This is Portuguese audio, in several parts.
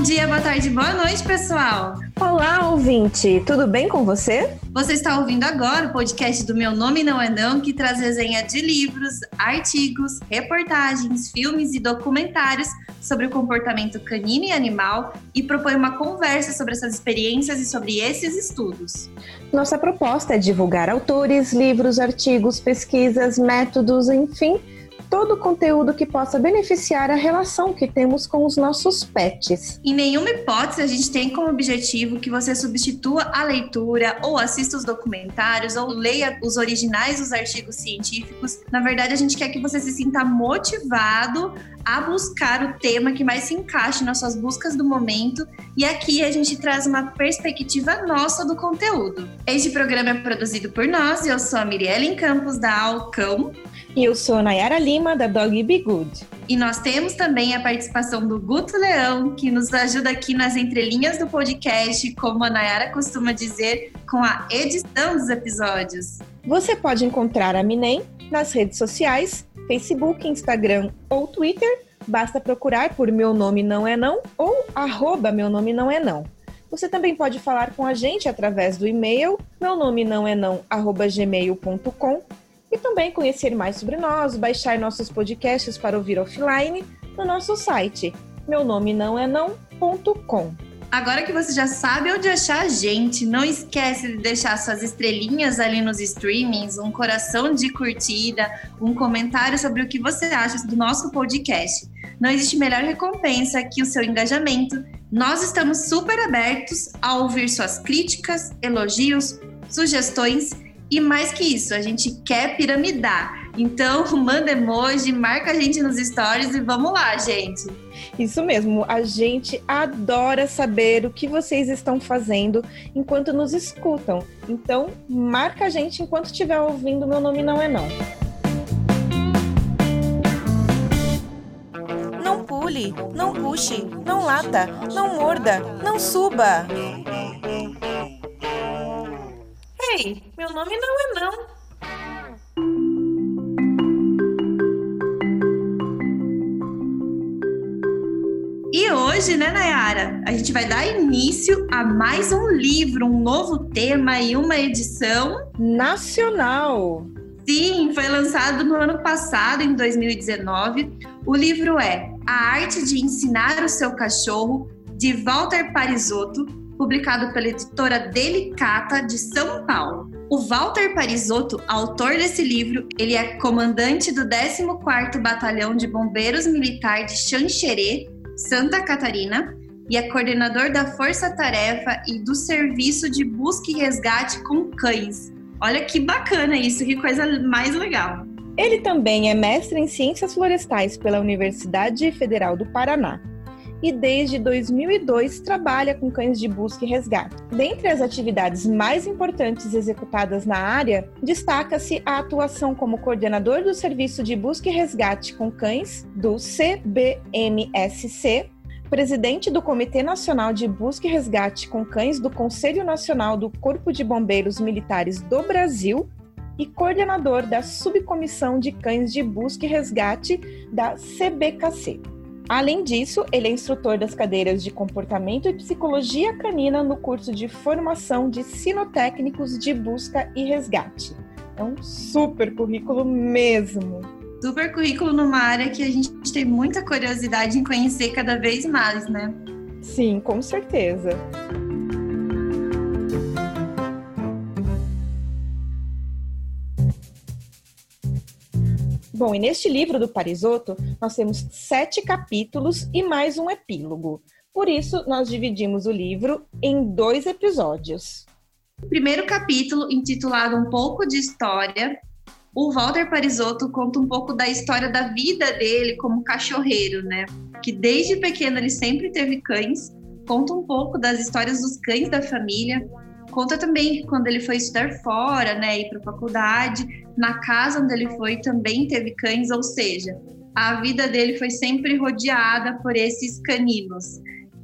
Bom dia, boa tarde, boa noite, pessoal. Olá, ouvinte, tudo bem com você? Você está ouvindo agora o podcast do Meu Nome Não É Não, que traz resenha de livros, artigos, reportagens, filmes e documentários sobre o comportamento canino e animal e propõe uma conversa sobre essas experiências e sobre esses estudos. Nossa proposta é divulgar autores, livros, artigos, pesquisas, métodos, enfim todo o conteúdo que possa beneficiar a relação que temos com os nossos pets. Em nenhuma hipótese a gente tem como objetivo que você substitua a leitura ou assista os documentários ou leia os originais dos artigos científicos. Na verdade, a gente quer que você se sinta motivado a buscar o tema que mais se encaixe nas suas buscas do momento e aqui a gente traz uma perspectiva nossa do conteúdo. Este programa é produzido por nós, eu sou a Mirielle Campos da Alcão. E eu sou a Nayara Lima, da Dog Be Good. E nós temos também a participação do Guto Leão, que nos ajuda aqui nas entrelinhas do podcast, como a Nayara costuma dizer, com a edição dos episódios. Você pode encontrar a Minem nas redes sociais, Facebook, Instagram ou Twitter. Basta procurar por Meu Nome Não É Não ou arroba Meu Nome Não É Não. Você também pode falar com a gente através do e-mail meu nome não é não arroba gmail.com e também conhecer mais sobre nós, baixar nossos podcasts para ouvir offline no nosso site meu nome não é não.com. Agora que você já sabe onde achar a gente, não esquece de deixar suas estrelinhas ali nos streamings, um coração de curtida, um comentário sobre o que você acha do nosso podcast. Não existe melhor recompensa que o seu engajamento. Nós estamos super abertos a ouvir suas críticas, elogios, sugestões e mais que isso, a gente quer piramidar. Então, manda emoji, marca a gente nos stories e vamos lá, gente. Isso mesmo, a gente adora saber o que vocês estão fazendo enquanto nos escutam. Então, marca a gente enquanto estiver ouvindo Meu Nome Não É Não. Não pule, não puxe, não lata, não morda, não suba. Ei, meu nome não é não. E hoje, né, Nayara, a gente vai dar início a mais um livro, um novo tema e uma edição nacional. Sim, foi lançado no ano passado, em 2019. O livro é A Arte de Ensinar o Seu Cachorro, de Walter Parisotto, publicado pela editora Delicata de São Paulo. O Walter Parisotto, autor desse livro, ele é comandante do 14º Batalhão de Bombeiros Militar de Xanxerê, Santa Catarina, e é coordenador da Força Tarefa e do Serviço de Busca e Resgate com Cães. Olha que bacana isso, que coisa mais legal. Ele também é mestre em Ciências Florestais pela Universidade Federal do Paraná e desde 2002 trabalha com cães de busca e resgate. Dentre as atividades mais importantes executadas na área, destaca-se a atuação como coordenador do Serviço de Busca e Resgate com Cães do CBMSC, presidente do Comitê Nacional de Busca e Resgate com Cães do Conselho Nacional do Corpo de Bombeiros Militares do Brasil e coordenador da Subcomissão de Cães de Busca e Resgate da CBKC. Além disso, ele é instrutor das cadeiras de comportamento e psicologia canina no curso de formação de sinotécnicos de busca e resgate. É um super currículo mesmo. Super currículo numa área que a gente tem muita curiosidade em conhecer cada vez mais, né? Sim, com certeza. Bom, e neste livro do Parisotto, nós temos sete capítulos e mais um epílogo. Por isso, nós dividimos o livro em dois episódios. O primeiro capítulo, intitulado Um pouco de História, o Walter Parisotto conta um pouco da história da vida dele como cachorreiro, né? Que desde pequeno ele sempre teve cães, conta um pouco das histórias dos cães da família, Conta também que quando ele foi estudar fora, né, ir para faculdade, na casa onde ele foi também teve cães, ou seja, a vida dele foi sempre rodeada por esses caninos.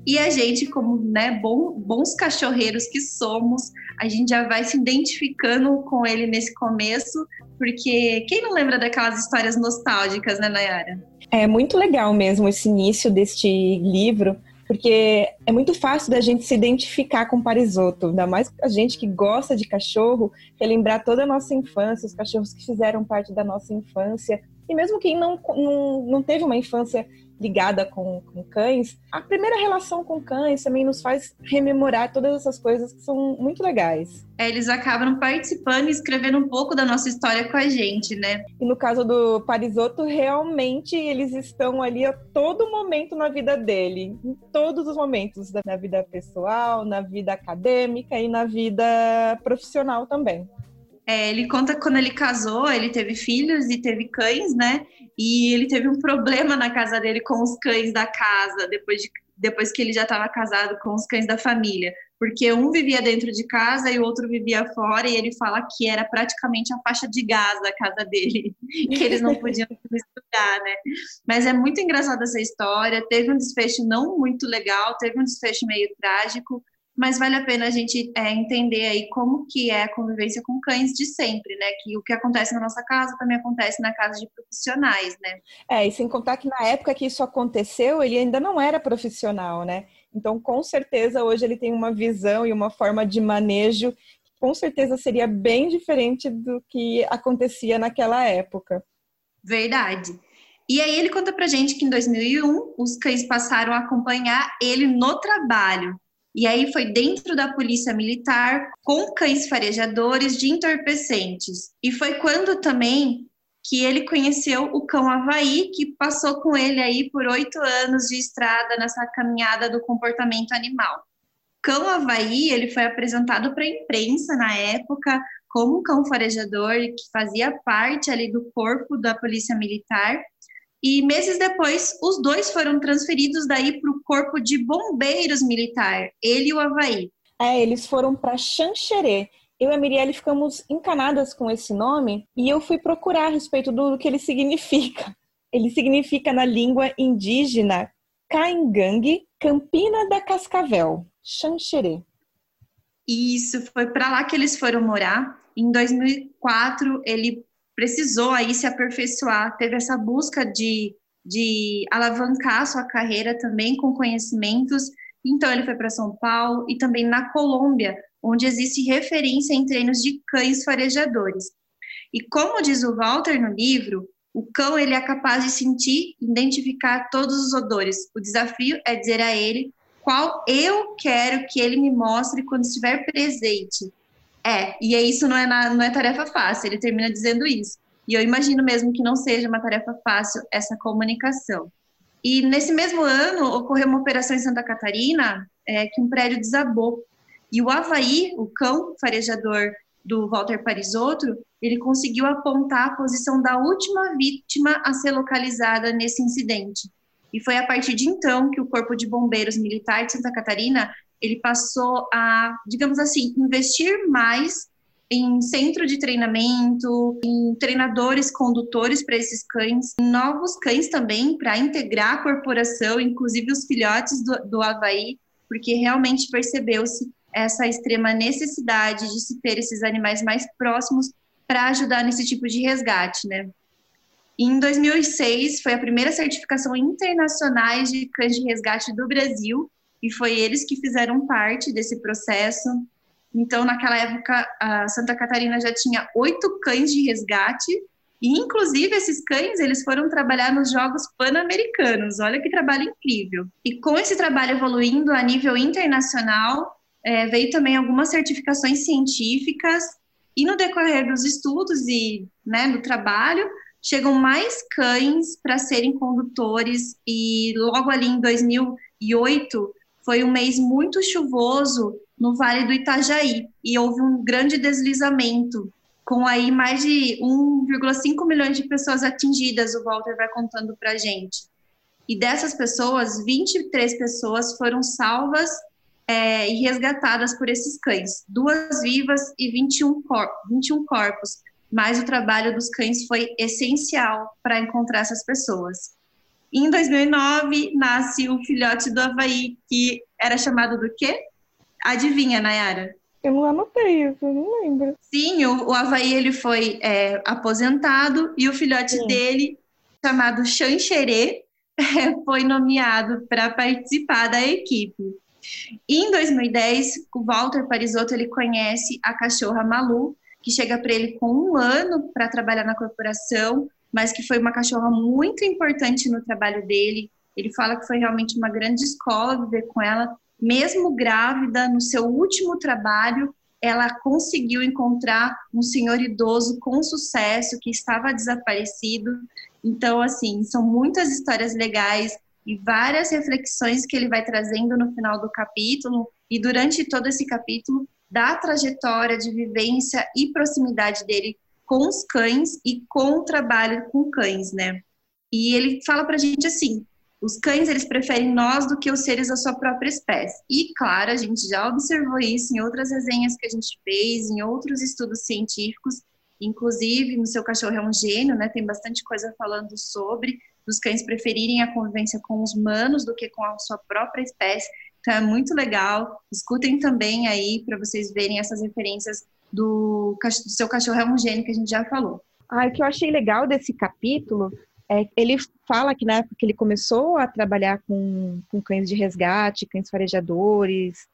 E a gente, como né, bom, bons cachorreiros que somos, a gente já vai se identificando com ele nesse começo, porque quem não lembra daquelas histórias nostálgicas, né, Nayara? É muito legal mesmo esse início deste livro, porque é muito fácil da gente se identificar com o Parisoto, ainda mais a gente que gosta de cachorro, relembrar toda a nossa infância, os cachorros que fizeram parte da nossa infância, e mesmo quem não, não, não teve uma infância ligada com, com, cães, a primeira relação com cães também nos faz rememorar todas essas coisas que são muito legais. É, eles acabam participando e escrevendo um pouco da nossa história com a gente, né? E no caso do Parisoto, realmente eles estão ali a todo momento na vida dele, em todos os momentos, na vida pessoal, na vida acadêmica e na vida profissional também. É, ele conta quando ele casou, ele teve filhos e teve cães, né? E ele teve um problema na casa dele com os cães da casa, depois, de, depois que ele já estava casado com os cães da família. Porque um vivia dentro de casa e o outro vivia fora, e ele fala que era praticamente a faixa de gás a casa dele, que eles não podiam misturar, né? Mas é muito engraçada essa história. Teve um desfecho não muito legal, teve um desfecho meio trágico, mas vale a pena a gente é, entender aí como que é a convivência com cães de sempre, né? Que o que acontece na nossa casa também acontece na casa de profissionais, né? É, e sem contar que na época que isso aconteceu, ele ainda não era profissional, né? Então, com certeza, hoje ele tem uma visão e uma forma de manejo que com certeza seria bem diferente do que acontecia naquela época. Verdade. E aí ele conta pra gente que em 2001 os cães passaram a acompanhar ele no trabalho, e aí foi dentro da polícia militar com cães farejadores de entorpecentes. E foi quando também que ele conheceu o cão Havaí, que passou com ele aí por oito anos de estrada nessa caminhada do comportamento animal. Cão Havaí, ele foi apresentado para a imprensa na época como um cão farejador que fazia parte ali do corpo da polícia militar e meses depois, os dois foram transferidos daí para o Corpo de Bombeiros Militar, ele e o Havaí. É, eles foram para Xanxerê. Eu e a Mirielle ficamos encanadas com esse nome e eu fui procurar a respeito do que ele significa. Ele significa na língua indígena Caingangue, Campina da Cascavel, Xanxerê. Isso, foi para lá que eles foram morar. Em 2004, ele precisou aí se aperfeiçoar, teve essa busca de, de alavancar sua carreira também com conhecimentos. Então, ele foi para São Paulo e também na Colômbia, onde existe referência em treinos de cães farejadores. E como diz o Walter no livro, o cão ele é capaz de sentir, identificar todos os odores. O desafio é dizer a ele qual eu quero que ele me mostre quando estiver presente. É, e é isso não é, na, não é tarefa fácil, ele termina dizendo isso. E eu imagino mesmo que não seja uma tarefa fácil essa comunicação. E nesse mesmo ano, ocorreu uma operação em Santa Catarina é, que um prédio desabou. E o Havaí, o cão farejador do Walter Parisotto, ele conseguiu apontar a posição da última vítima a ser localizada nesse incidente. E foi a partir de então que o Corpo de Bombeiros Militar de Santa Catarina ele passou a, digamos assim, investir mais em centro de treinamento, em treinadores condutores para esses cães, novos cães também para integrar a corporação, inclusive os filhotes do, do Havaí, porque realmente percebeu-se essa extrema necessidade de se ter esses animais mais próximos para ajudar nesse tipo de resgate, né? Em 2006 foi a primeira certificação internacional de cães de resgate do Brasil e foi eles que fizeram parte desse processo. Então, naquela época, a Santa Catarina já tinha oito cães de resgate, e inclusive esses cães eles foram trabalhar nos Jogos Pan-Americanos. Olha que trabalho incrível! E com esse trabalho evoluindo a nível internacional, é, veio também algumas certificações científicas, e no decorrer dos estudos e né, do trabalho, chegam mais cães para serem condutores, e logo ali em 2008 foi um mês muito chuvoso no Vale do Itajaí e houve um grande deslizamento, com aí mais de 1,5 milhões de pessoas atingidas, o Walter vai contando para a gente. E dessas pessoas, 23 pessoas foram salvas é, e resgatadas por esses cães, duas vivas e 21, cor 21 corpos. Mas o trabalho dos cães foi essencial para encontrar essas pessoas. Em 2009, nasce o filhote do Havaí, que era chamado do quê? Adivinha, Nayara? Eu não anotei isso, eu não lembro. Sim, o, o Havaí ele foi é, aposentado e o filhote Sim. dele, chamado Xanxerê, foi nomeado para participar da equipe. E em 2010, o Walter Parisotto ele conhece a cachorra Malu, que chega para ele com um ano para trabalhar na corporação, mas que foi uma cachorra muito importante no trabalho dele. Ele fala que foi realmente uma grande escola viver com ela, mesmo grávida, no seu último trabalho, ela conseguiu encontrar um senhor idoso com sucesso que estava desaparecido. Então, assim, são muitas histórias legais e várias reflexões que ele vai trazendo no final do capítulo e durante todo esse capítulo da trajetória de vivência e proximidade dele com os cães e com o trabalho com cães, né? E ele fala pra gente assim, os cães, eles preferem nós do que os seres da sua própria espécie. E, claro, a gente já observou isso em outras resenhas que a gente fez, em outros estudos científicos, inclusive no seu cachorro é um gênio, né? Tem bastante coisa falando sobre os cães preferirem a convivência com os humanos do que com a sua própria espécie. É muito legal. Escutem também aí para vocês verem essas referências do, do seu cachorro é gênio que a gente já falou. Ah, o que eu achei legal desse capítulo é, ele fala que na época que ele começou a trabalhar com, com cães de resgate, cães farejadores,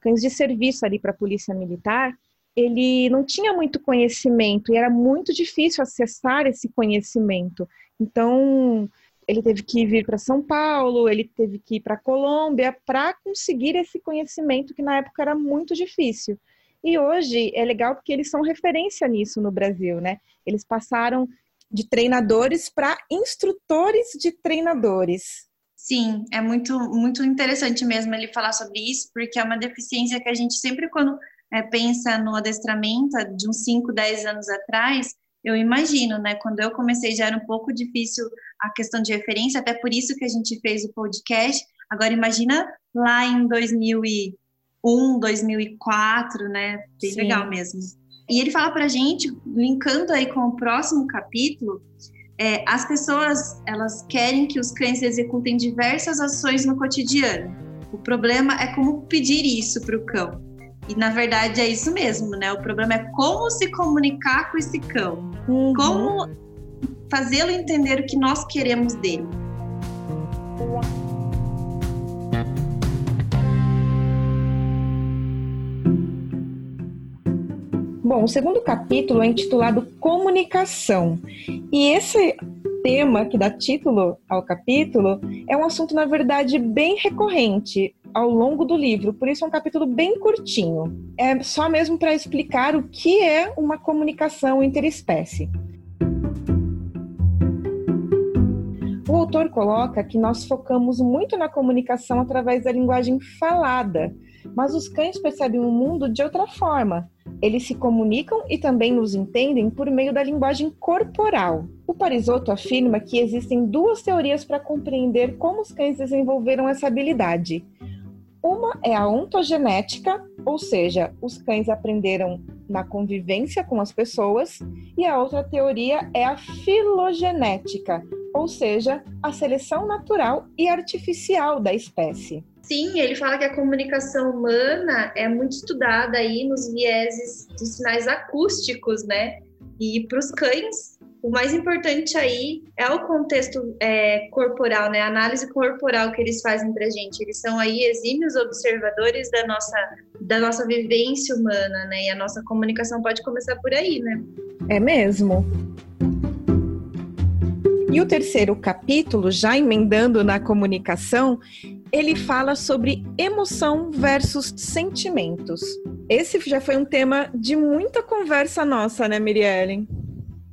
cães de serviço ali para a polícia militar, ele não tinha muito conhecimento e era muito difícil acessar esse conhecimento. Então, ele teve que vir para São Paulo, ele teve que ir para Colômbia para conseguir esse conhecimento que na época era muito difícil. E hoje é legal porque eles são referência nisso no Brasil, né? Eles passaram de treinadores para instrutores de treinadores. Sim, é muito, muito interessante mesmo ele falar sobre isso, porque é uma deficiência que a gente sempre, quando é, pensa no adestramento de uns 5, 10 anos atrás, eu imagino, né? Quando eu comecei já era um pouco difícil a questão de referência, até por isso que a gente fez o podcast. Agora imagina lá em 2001, 2004, né? Bem Sim. legal mesmo. E ele fala para a gente, linkando aí com o próximo capítulo, é, as pessoas elas querem que os cães executem diversas ações no cotidiano. O problema é como pedir isso para o cão. E na verdade é isso mesmo, né? O problema é como se comunicar com esse cão, uhum. como fazê-lo entender o que nós queremos dele. Bom, o segundo capítulo é intitulado Comunicação. E esse tema que dá título ao capítulo é um assunto, na verdade, bem recorrente ao longo do livro, por isso é um capítulo bem curtinho. É só mesmo para explicar o que é uma comunicação interespécie. O autor coloca que nós focamos muito na comunicação através da linguagem falada, mas os cães percebem o mundo de outra forma eles se comunicam e também nos entendem por meio da linguagem corporal. O Parisotto afirma que existem duas teorias para compreender como os cães desenvolveram essa habilidade. Uma é a ontogenética, ou seja, os cães aprenderam na convivência com as pessoas, e a outra teoria é a filogenética, ou seja, a seleção natural e artificial da espécie. Sim, ele fala que a comunicação humana é muito estudada aí nos vieses dos sinais acústicos, né? E para os cães, o mais importante aí é o contexto é, corporal, né? A análise corporal que eles fazem para gente. Eles são aí exímios observadores da nossa, da nossa vivência humana, né? E a nossa comunicação pode começar por aí, né? É mesmo. E o terceiro capítulo, já emendando na comunicação, ele fala sobre emoção versus sentimentos. Esse já foi um tema de muita conversa nossa, né, Mirielle?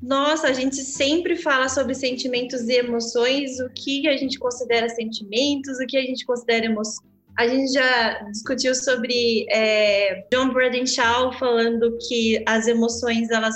Nossa, a gente sempre fala sobre sentimentos e emoções, o que a gente considera sentimentos, o que a gente considera emoções. A gente já discutiu sobre é, John Braden Shaw falando que as emoções elas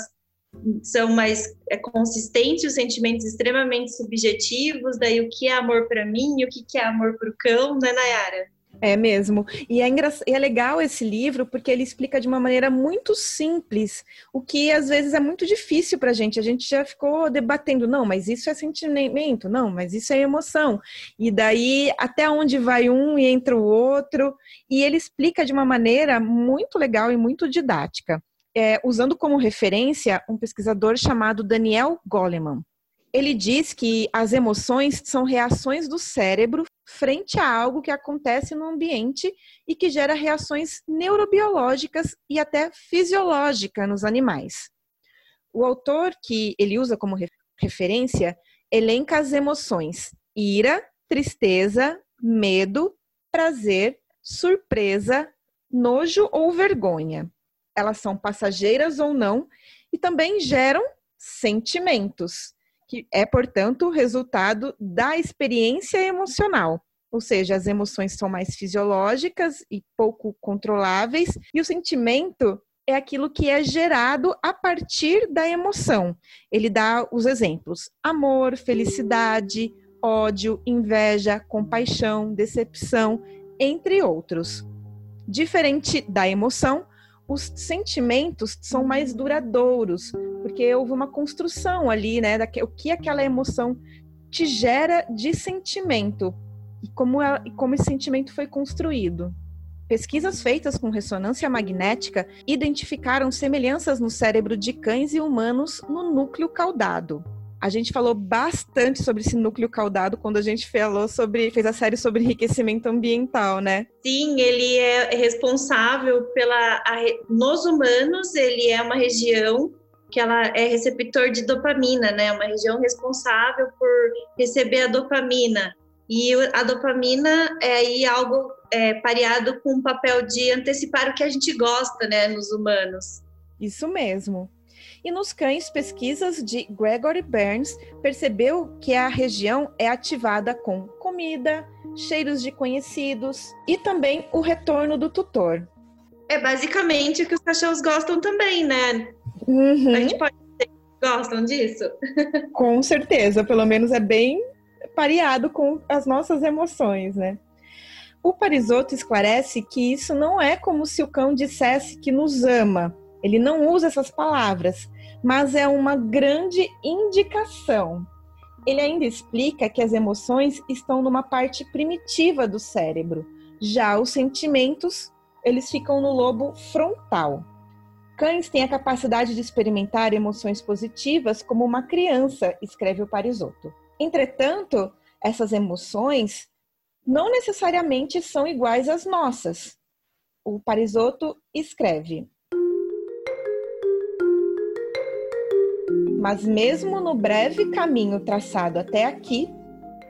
são mais é, consistentes, os sentimentos extremamente subjetivos, daí o que é amor para mim o que é amor para o cão, né, Nayara? É mesmo. E é, engra... e é legal esse livro porque ele explica de uma maneira muito simples o que às vezes é muito difícil para a gente. A gente já ficou debatendo, não, mas isso é sentimento, não, mas isso é emoção. E daí até onde vai um e entra o outro. E ele explica de uma maneira muito legal e muito didática é, usando como referência um pesquisador chamado Daniel Goleman. Ele diz que as emoções são reações do cérebro frente a algo que acontece no ambiente e que gera reações neurobiológicas e até fisiológicas nos animais. O autor que ele usa como referência elenca as emoções ira, tristeza, medo, prazer, surpresa, nojo ou vergonha. Elas são passageiras ou não e também geram sentimentos, que é, portanto, resultado da experiência emocional. Ou seja, as emoções são mais fisiológicas e pouco controláveis, e o sentimento é aquilo que é gerado a partir da emoção. Ele dá os exemplos: amor, felicidade, ódio, inveja, compaixão, decepção, entre outros. Diferente da emoção, os sentimentos são mais duradouros, porque houve uma construção ali, né? o que aquela emoção te gera de sentimento e como, ela, como esse sentimento foi construído. Pesquisas feitas com ressonância magnética identificaram semelhanças no cérebro de cães e humanos no núcleo caudado. A gente falou bastante sobre esse núcleo caudado quando a gente falou sobre, fez a série sobre enriquecimento ambiental, né? Sim, ele é responsável pela. A, nos humanos, ele é uma região que ela é receptor de dopamina, né? Uma região responsável por receber a dopamina. E a dopamina é aí algo é, pareado com o papel de antecipar o que a gente gosta, né, nos humanos. Isso mesmo. E nos cães, pesquisas de Gregory Burns percebeu que a região é ativada com comida, cheiros de conhecidos e também o retorno do tutor. É basicamente o que os cachorros gostam também, né? Uhum. A gente pode dizer que gostam disso? Com certeza, pelo menos é bem pareado com as nossas emoções, né? O Parisotto esclarece que isso não é como se o cão dissesse que nos ama, ele não usa essas palavras, mas é uma grande indicação. Ele ainda explica que as emoções estão numa parte primitiva do cérebro, já os sentimentos, eles ficam no lobo frontal. Cães têm a capacidade de experimentar emoções positivas como uma criança, escreve o Parisotto. Entretanto, essas emoções não necessariamente são iguais às nossas. O Parisotto escreve: Mas mesmo no breve caminho traçado até aqui,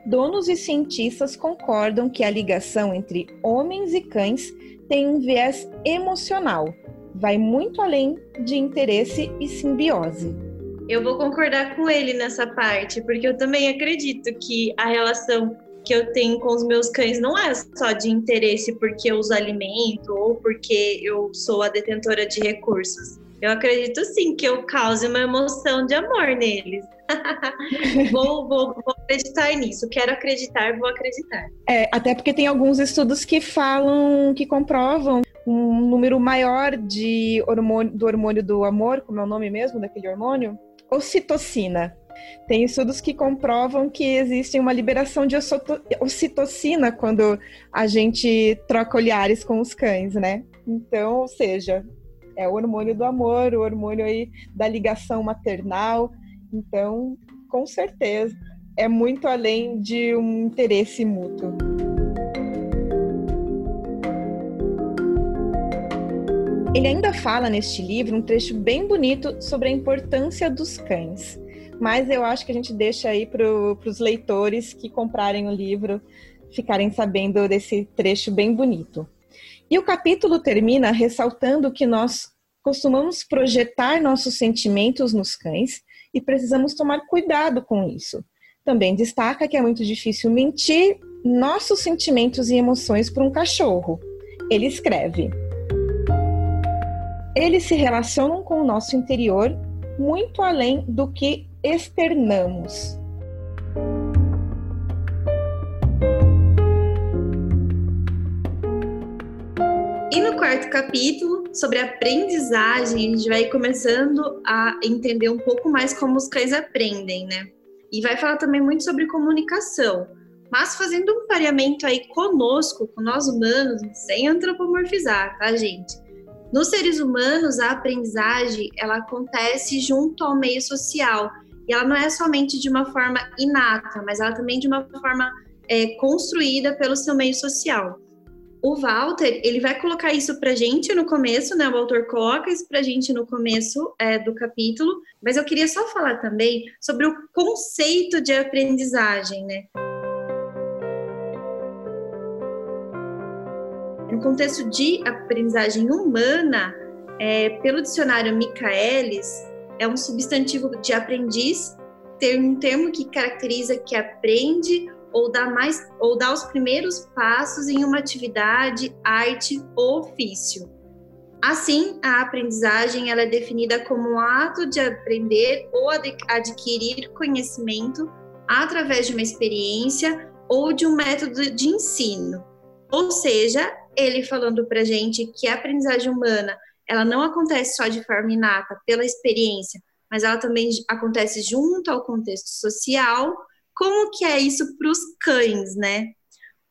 donos e cientistas concordam que a ligação entre homens e cães tem um viés emocional, vai muito além de interesse e simbiose. Eu vou concordar com ele nessa parte, porque eu também acredito que a relação que eu tenho com os meus cães não é só de interesse porque eu os alimento ou porque eu sou a detentora de recursos. Eu acredito sim que eu cause uma emoção de amor neles. vou, vou, vou, acreditar nisso. Quero acreditar, vou acreditar. É, até porque tem alguns estudos que falam, que comprovam um número maior de hormônio, do hormônio do amor, como é o nome mesmo daquele hormônio? Ocitocina. Tem estudos que comprovam que existe uma liberação de ocitocina quando a gente troca olhares com os cães, né? Então, ou seja, é o hormônio do amor, o hormônio aí da ligação maternal. Então, com certeza, é muito além de um interesse mútuo. Ele ainda fala neste livro um trecho bem bonito sobre a importância dos cães, mas eu acho que a gente deixa aí para os leitores que comprarem o livro ficarem sabendo desse trecho bem bonito. E o capítulo termina ressaltando que nós costumamos projetar nossos sentimentos nos cães e precisamos tomar cuidado com isso. Também destaca que é muito difícil mentir nossos sentimentos e emoções para um cachorro. Ele escreve: Eles se relacionam com o nosso interior muito além do que externamos. E no quarto capítulo, sobre aprendizagem, a gente vai começando a entender um pouco mais como os cães aprendem, né? E vai falar também muito sobre comunicação, mas fazendo um pareamento aí conosco, com nós humanos, sem antropomorfizar, tá, gente? Nos seres humanos, a aprendizagem, ela acontece junto ao meio social. Ela não é somente de uma forma inata, mas ela também de uma forma é, construída pelo seu meio social. O Walter, ele vai colocar isso pra gente no começo, né? O autor coloca isso pra gente no começo é, do capítulo, mas eu queria só falar também sobre o conceito de aprendizagem, né? No contexto de aprendizagem humana, é, pelo dicionário Michaelis, é um substantivo de aprendiz, ter um termo que caracteriza que aprende ou dá mais ou dá os primeiros passos em uma atividade, arte ou ofício. Assim, a aprendizagem ela é definida como um ato de aprender ou adquirir conhecimento através de uma experiência ou de um método de ensino. Ou seja, ele falando para gente que a aprendizagem humana ela não acontece só de forma inata pela experiência, mas ela também acontece junto ao contexto social. Como que é isso para os cães, né?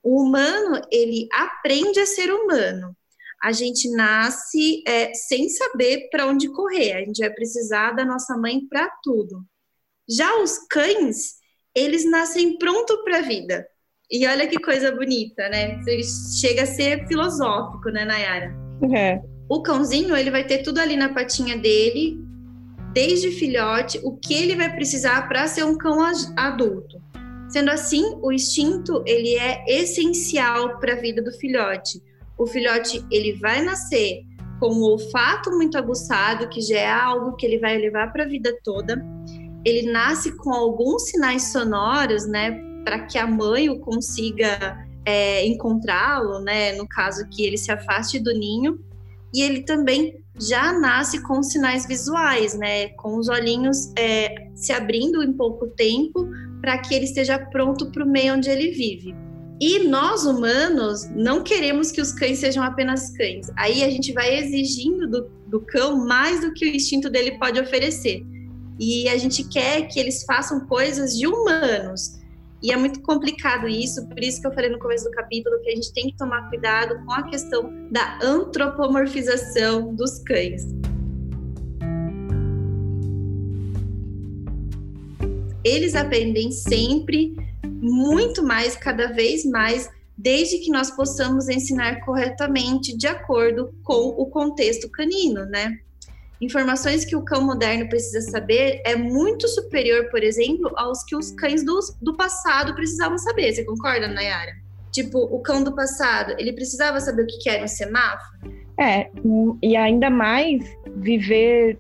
O humano ele aprende a ser humano. A gente nasce é, sem saber para onde correr. A gente vai precisar da nossa mãe para tudo. Já os cães, eles nascem pronto para a vida. E olha que coisa bonita, né? Chega a ser filosófico, né, Nayara? É. O cãozinho, ele vai ter tudo ali na patinha dele, desde filhote, o que ele vai precisar para ser um cão adulto. Sendo assim, o instinto, ele é essencial para a vida do filhote. O filhote, ele vai nascer com o olfato muito aguçado, que já é algo que ele vai levar para a vida toda. Ele nasce com alguns sinais sonoros, né, para que a mãe o consiga é, encontrá-lo, né, no caso que ele se afaste do ninho e ele também já nasce com sinais visuais, né? Com os olhinhos é, se abrindo em pouco tempo para que ele esteja pronto para o meio onde ele vive. E nós humanos não queremos que os cães sejam apenas cães. Aí a gente vai exigindo do, do cão mais do que o instinto dele pode oferecer. E a gente quer que eles façam coisas de humanos. E é muito complicado isso, por isso que eu falei no começo do capítulo que a gente tem que tomar cuidado com a questão da antropomorfização dos cães. Eles aprendem sempre muito mais, cada vez mais, desde que nós possamos ensinar corretamente de acordo com o contexto canino, né? Informações que o cão moderno precisa saber é muito superior, por exemplo, aos que os cães do, do passado precisavam saber. Você concorda, Nayara? Tipo, o cão do passado, ele precisava saber o que era um semáforo? É, e ainda mais viver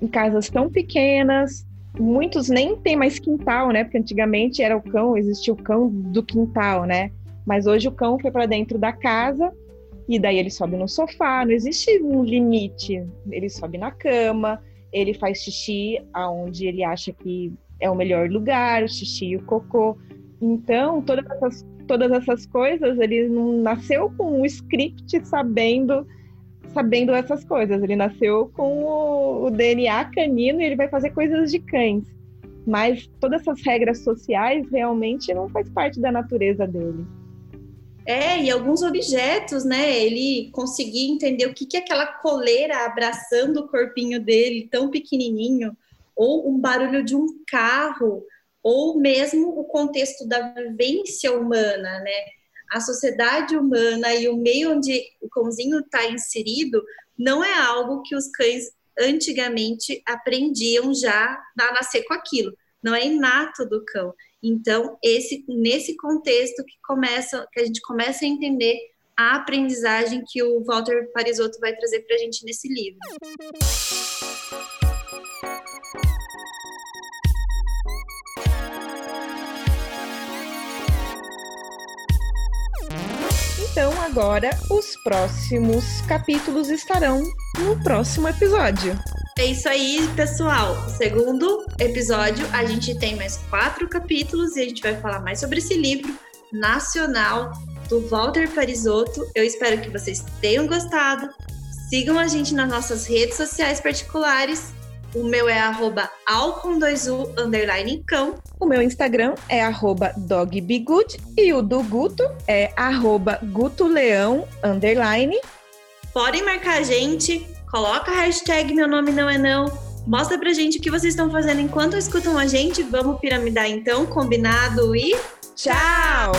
em casas tão pequenas, muitos nem tem mais quintal, né? Porque antigamente era o cão, existia o cão do quintal, né? Mas hoje o cão foi para dentro da casa e daí ele sobe no sofá, não existe um limite. Ele sobe na cama, ele faz xixi aonde ele acha que é o melhor lugar, o xixi e o cocô. Então, todas essas, todas essas coisas, ele não nasceu com um script sabendo sabendo essas coisas. Ele nasceu com o, o DNA canino e ele vai fazer coisas de cães. Mas todas essas regras sociais realmente não faz parte da natureza dele. É, e alguns objetos, né? Ele conseguia entender o que, que é aquela coleira abraçando o corpinho dele, tão pequenininho, ou um barulho de um carro, ou mesmo o contexto da vivência humana, né? A sociedade humana e o meio onde o cãozinho está inserido não é algo que os cães antigamente aprendiam já a nascer com aquilo. Não é inato do cão. Então, esse nesse contexto que começa, que a gente começa a entender a aprendizagem que o Walter Parisotto vai trazer para a gente nesse livro. Então, agora os próximos capítulos estarão no próximo episódio. É isso aí, pessoal. Segundo episódio, a gente tem mais quatro capítulos e a gente vai falar mais sobre esse livro nacional do Walter Parisotto. Eu espero que vocês tenham gostado. Sigam a gente nas nossas redes sociais particulares. O meu é arroba alcon2u underline cão. O meu Instagram é arroba dogbegood e o do Guto é arroba gutoleão underline. Podem marcar a gente Coloca a hashtag Meu Nome Não É Não Mostra pra gente o que vocês estão fazendo enquanto escutam a gente. Vamos piramidar então, combinado e Tchau!